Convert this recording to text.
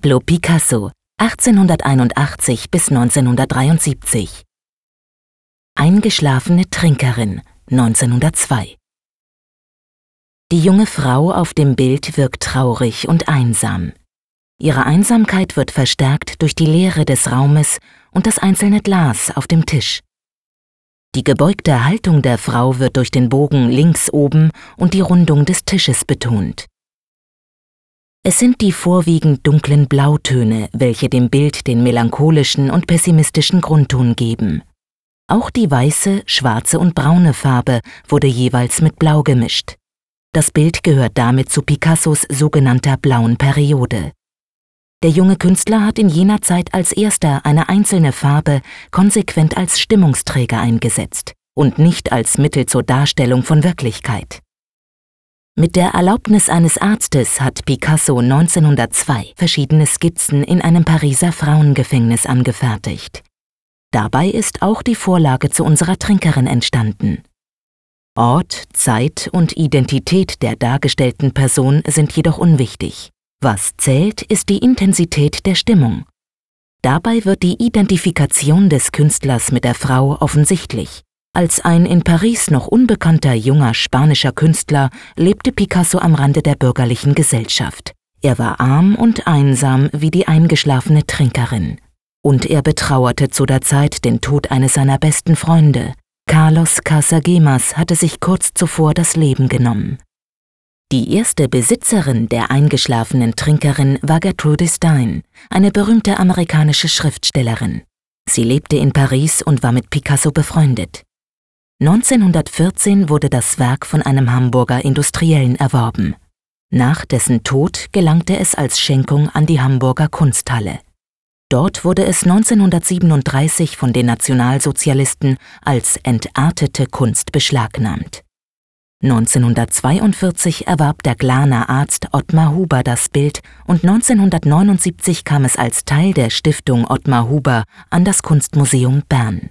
Pablo Picasso, 1881 bis 1973. Eingeschlafene Trinkerin, 1902. Die junge Frau auf dem Bild wirkt traurig und einsam. Ihre Einsamkeit wird verstärkt durch die Leere des Raumes und das einzelne Glas auf dem Tisch. Die gebeugte Haltung der Frau wird durch den Bogen links oben und die Rundung des Tisches betont. Es sind die vorwiegend dunklen Blautöne, welche dem Bild den melancholischen und pessimistischen Grundton geben. Auch die weiße, schwarze und braune Farbe wurde jeweils mit Blau gemischt. Das Bild gehört damit zu Picassos sogenannter blauen Periode. Der junge Künstler hat in jener Zeit als erster eine einzelne Farbe konsequent als Stimmungsträger eingesetzt und nicht als Mittel zur Darstellung von Wirklichkeit. Mit der Erlaubnis eines Arztes hat Picasso 1902 verschiedene Skizzen in einem Pariser Frauengefängnis angefertigt. Dabei ist auch die Vorlage zu unserer Trinkerin entstanden. Ort, Zeit und Identität der dargestellten Person sind jedoch unwichtig. Was zählt, ist die Intensität der Stimmung. Dabei wird die Identifikation des Künstlers mit der Frau offensichtlich. Als ein in Paris noch unbekannter junger spanischer Künstler lebte Picasso am Rande der bürgerlichen Gesellschaft. Er war arm und einsam wie die eingeschlafene Trinkerin. Und er betrauerte zu der Zeit den Tod eines seiner besten Freunde. Carlos Casagemas hatte sich kurz zuvor das Leben genommen. Die erste Besitzerin der eingeschlafenen Trinkerin war Gertrude Stein, eine berühmte amerikanische Schriftstellerin. Sie lebte in Paris und war mit Picasso befreundet. 1914 wurde das Werk von einem Hamburger Industriellen erworben. Nach dessen Tod gelangte es als Schenkung an die Hamburger Kunsthalle. Dort wurde es 1937 von den Nationalsozialisten als entartete Kunst beschlagnahmt. 1942 erwarb der Glaner Arzt Ottmar Huber das Bild und 1979 kam es als Teil der Stiftung Ottmar Huber an das Kunstmuseum Bern.